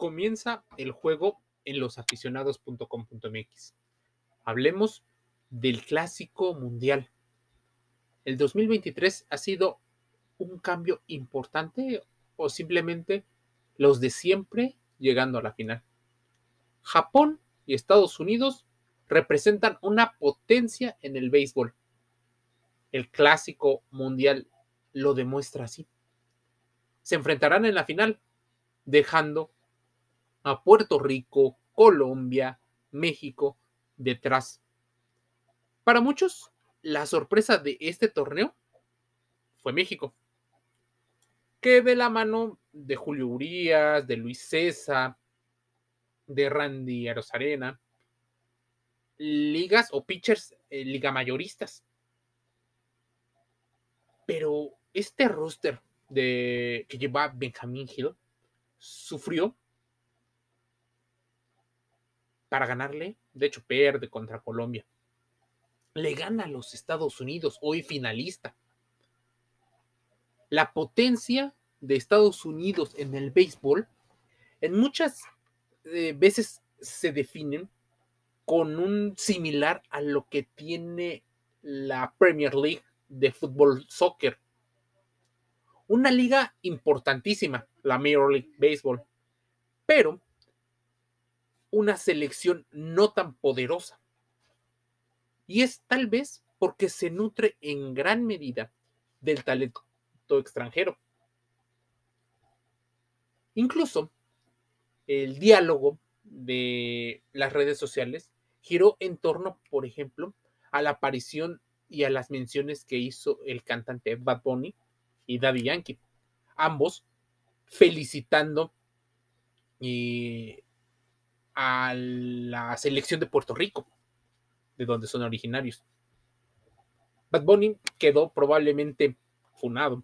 comienza el juego en losaficionados.com.mx. Hablemos del clásico mundial. ¿El 2023 ha sido un cambio importante o simplemente los de siempre llegando a la final? Japón y Estados Unidos representan una potencia en el béisbol. El clásico mundial lo demuestra así. Se enfrentarán en la final, dejando a Puerto Rico, Colombia, México detrás. Para muchos, la sorpresa de este torneo fue México, que de la mano de Julio Urias, de Luis César, de Randy Arozarena, ligas o pitchers eh, liga mayoristas. Pero este roster de, que lleva Benjamin Hill sufrió para ganarle. De hecho, pierde contra Colombia. Le gana a los Estados Unidos, hoy finalista. La potencia de Estados Unidos en el béisbol en muchas eh, veces se definen con un similar a lo que tiene la Premier League de fútbol soccer. Una liga importantísima, la Major League Baseball, pero una selección no tan poderosa. Y es tal vez porque se nutre en gran medida del talento extranjero. Incluso el diálogo de las redes sociales giró en torno, por ejemplo, a la aparición y a las menciones que hizo el cantante Bad Bunny y Daddy Yankee, ambos felicitando eh, a la selección de Puerto Rico, de donde son originarios. Bad Bunny quedó probablemente funado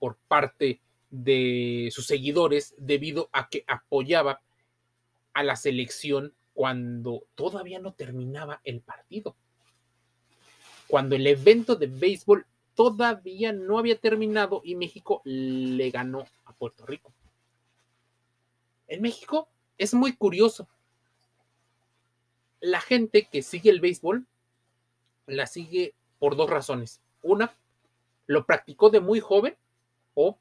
por parte de sus seguidores debido a que apoyaba a la selección cuando todavía no terminaba el partido. Cuando el evento de béisbol todavía no había terminado y México le ganó a Puerto Rico. En México es muy curioso. La gente que sigue el béisbol la sigue por dos razones. Una, lo practicó de muy joven o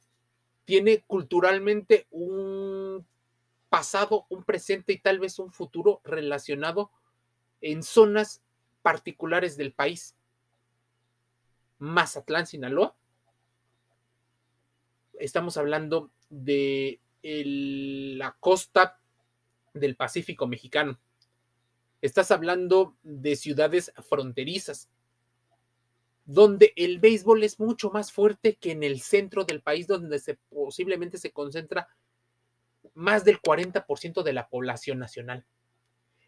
tiene culturalmente un pasado, un presente y tal vez un futuro relacionado en zonas particulares del país. Mazatlán, Sinaloa. Estamos hablando de la costa del Pacífico mexicano. Estás hablando de ciudades fronterizas, donde el béisbol es mucho más fuerte que en el centro del país, donde se, posiblemente se concentra más del 40% de la población nacional.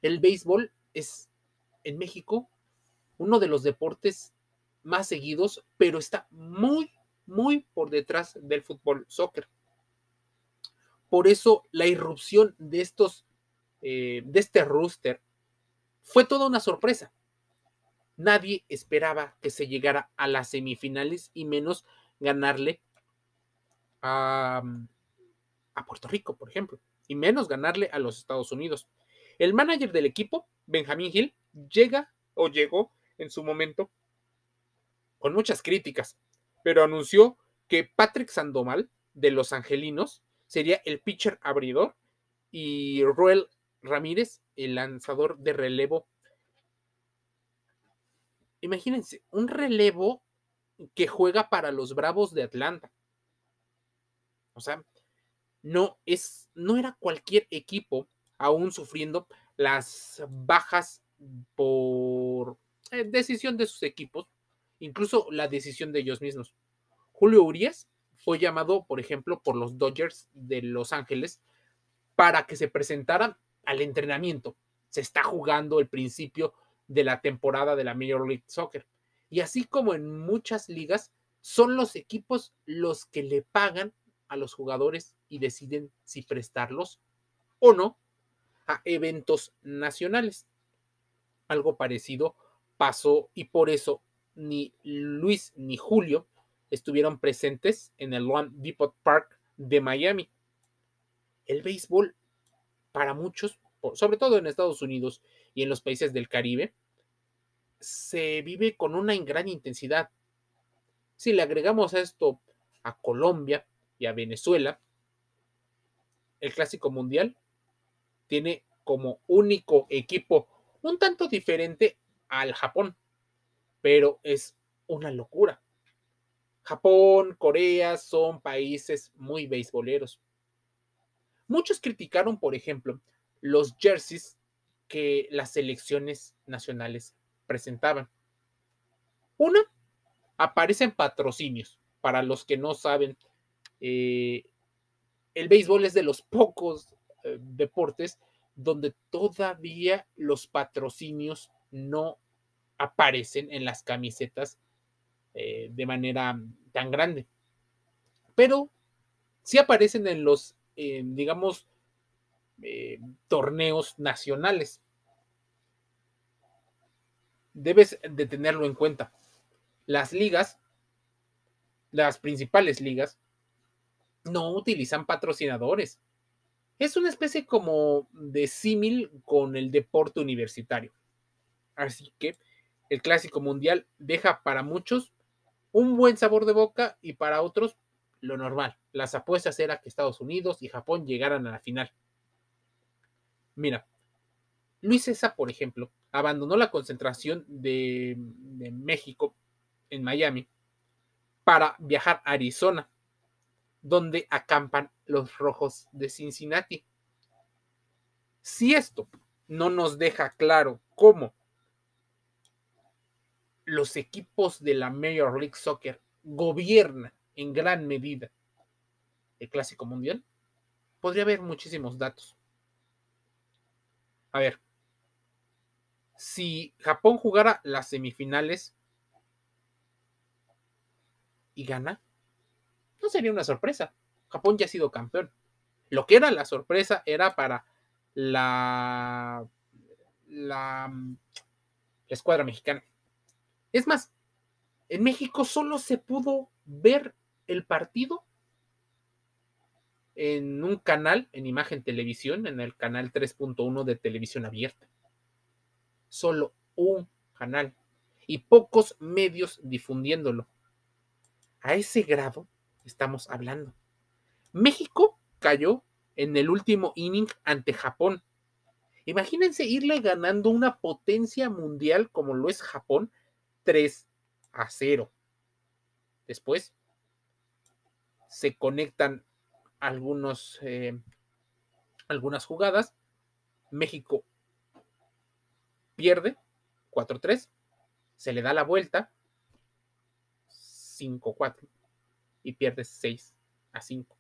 El béisbol es en México uno de los deportes más seguidos, pero está muy, muy por detrás del fútbol soccer. Por eso la irrupción de estos, eh, de este rooster fue toda una sorpresa nadie esperaba que se llegara a las semifinales y menos ganarle a, Puerto Rico, por ejemplo, y menos ganarle a los Estados Unidos. El manager del equipo, Benjamin Hill, llega o llegó en su momento con muchas críticas, pero anunció que Patrick Sandoval de los Angelinos sería el pitcher abridor y Roel Ramírez el lanzador de relevo imagínense, un relevo que juega para los Bravos de Atlanta. O sea, no es, no era cualquier equipo aún sufriendo las bajas por eh, decisión de sus equipos, incluso la decisión de ellos mismos. Julio Urias fue llamado, por ejemplo, por los Dodgers de Los Ángeles para que se presentara al entrenamiento. Se está jugando el principio de la temporada de la Major League Soccer. Y así como en muchas ligas, son los equipos los que le pagan a los jugadores y deciden si prestarlos o no a eventos nacionales. Algo parecido pasó y por eso ni Luis ni Julio estuvieron presentes en el One Depot Park de Miami. el béisbol para muchos, sobre todo en Estados Unidos y en los países del Caribe, se vive con una gran intensidad. Si le agregamos esto a Colombia y a Venezuela, el Clásico Mundial tiene como único equipo un tanto diferente al Japón, pero es una locura. Japón, Corea son países muy beisboleros. Muchos criticaron, por ejemplo, los jerseys que las selecciones nacionales presentaban. Una, aparecen patrocinios. Para los que no saben, eh, el béisbol es de los pocos eh, deportes donde todavía los patrocinios no aparecen en las camisetas eh, de manera tan grande. Pero sí aparecen en los, digamos, eh, torneos nacionales. Debes de tenerlo en cuenta. Las ligas, las principales ligas, no utilizan patrocinadores. Es una especie como de símil con el deporte universitario. Así que el clásico mundial deja para muchos un buen sabor de boca y para otros lo normal. Las apuestas era que Estados Unidos y Japón llegaran a la final. Mira, Luis César, por ejemplo, abandonó la concentración de, de México en Miami para viajar a Arizona, donde acampan los rojos de Cincinnati. Si esto no nos deja claro cómo los equipos de la Major League Soccer gobiernan en gran medida el Clásico Mundial, podría haber muchísimos datos. A ver, si Japón jugara las semifinales y gana, no sería una sorpresa. Japón ya ha sido campeón. Lo que era la sorpresa era para la, la, la escuadra mexicana. Es más, en México solo se pudo ver el partido en un canal, en imagen televisión, en el canal 3.1 de televisión abierta. Solo un canal y pocos medios difundiéndolo. A ese grado estamos hablando. México cayó en el último inning ante Japón. Imagínense irle ganando una potencia mundial como lo es Japón 3 a 0. Después se conectan algunos, eh, algunas jugadas. México pierde 4-3, se le da la vuelta 5-4 y pierde 6 a 5.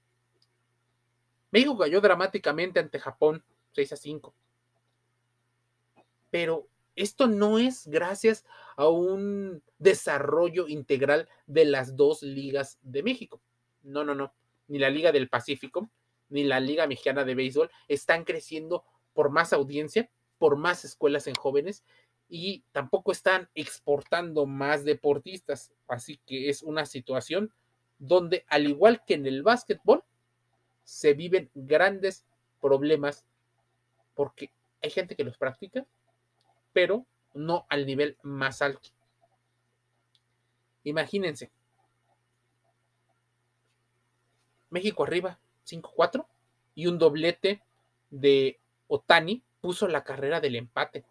México cayó dramáticamente ante Japón 6 a 5. Pero esto no es gracias a un desarrollo integral de las dos ligas de México. No, no, no. Ni la Liga del Pacífico, ni la Liga Mexicana de Béisbol están creciendo por más audiencia, por más escuelas en jóvenes y tampoco están exportando más deportistas. Así que es una situación donde, al igual que en el básquetbol, se viven grandes problemas porque hay gente que los practica, pero no al nivel más alto. Imagínense. México arriba, 5-4, y un doblete de Otani puso la carrera del empate.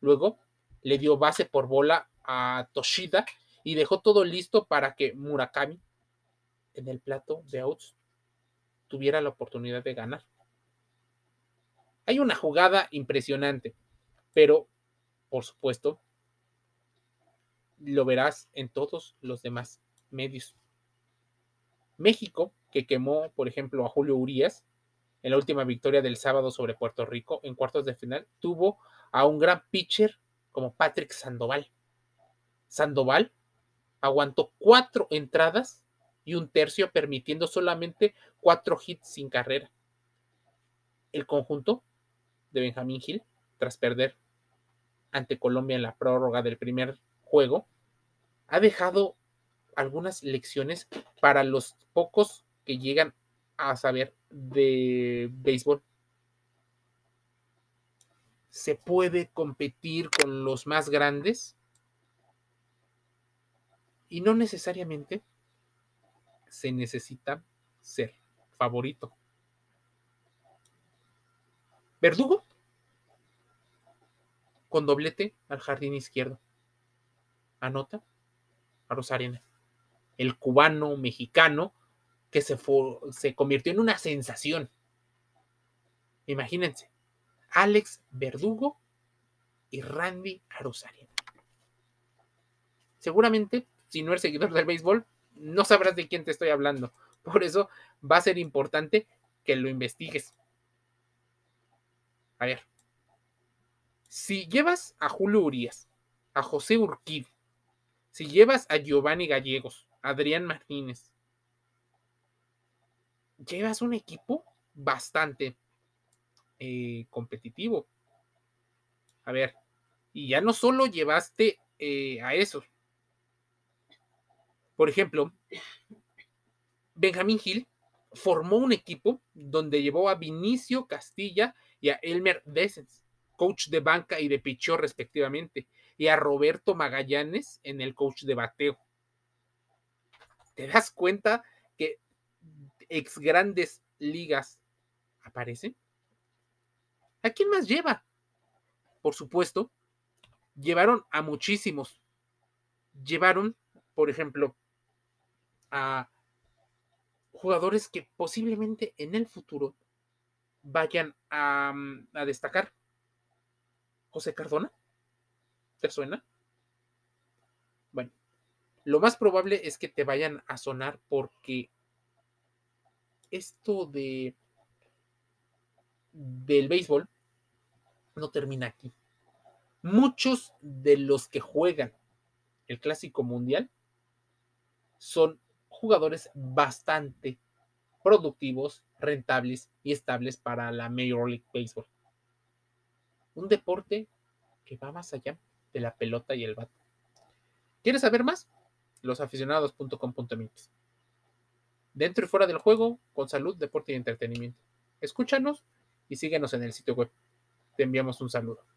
Luego le dio base por bola a Toshida y dejó todo listo para que Murakami en el plato de outs tuviera la oportunidad de ganar. Hay una jugada impresionante, pero por supuesto, lo verás en todos los demás medios. México, que quemó, por ejemplo, a Julio Urias en la última victoria del sábado sobre Puerto Rico en cuartos de final, tuvo a un gran pitcher como Patrick Sandoval. Sandoval aguantó cuatro entradas y un tercio, permitiendo solamente cuatro hits sin carrera. El conjunto de Benjamín Gil, tras perder ante Colombia en la prórroga del primer juego, ha dejado algunas lecciones para los pocos que llegan a saber de béisbol. ¿Se puede competir con los más grandes? Y no necesariamente se necesita ser favorito. Verdugo con doblete al jardín izquierdo. Anota a Rosarena. El cubano mexicano que se, se convirtió en una sensación. Imagínense, Alex Verdugo y Randy Arozarena. Seguramente, si no eres seguidor del béisbol, no sabrás de quién te estoy hablando. Por eso va a ser importante que lo investigues. A ver, si llevas a Julio Urias, a José Urquid, si llevas a Giovanni Gallegos, Adrián Martínez, llevas un equipo bastante eh, competitivo. A ver, y ya no solo llevaste eh, a esos. Por ejemplo, Benjamín Gil formó un equipo donde llevó a Vinicio Castilla y a Elmer Dessens, coach de banca y de pichó respectivamente, y a Roberto Magallanes en el coach de bateo. ¿Te das cuenta ex grandes ligas aparecen? ¿A quién más lleva? Por supuesto, llevaron a muchísimos. Llevaron, por ejemplo, a jugadores que posiblemente en el futuro vayan a, mm, destacar. José Cardona, ¿te suena? Bueno, lo más probable es que te vayan a sonar porque esto de del béisbol no termina aquí. Muchos de los que juegan el Clásico Mundial son jugadores bastante productivos, rentables y estables para la Major League Baseball. Un deporte que va más allá de la pelota y el bate. ¿Quieres saber más? Losaficionados.com.mx dentro y fuera del juego, con salud, deporte y entretenimiento. Escúchanos y síguenos en el sitio web. Te enviamos un saludo.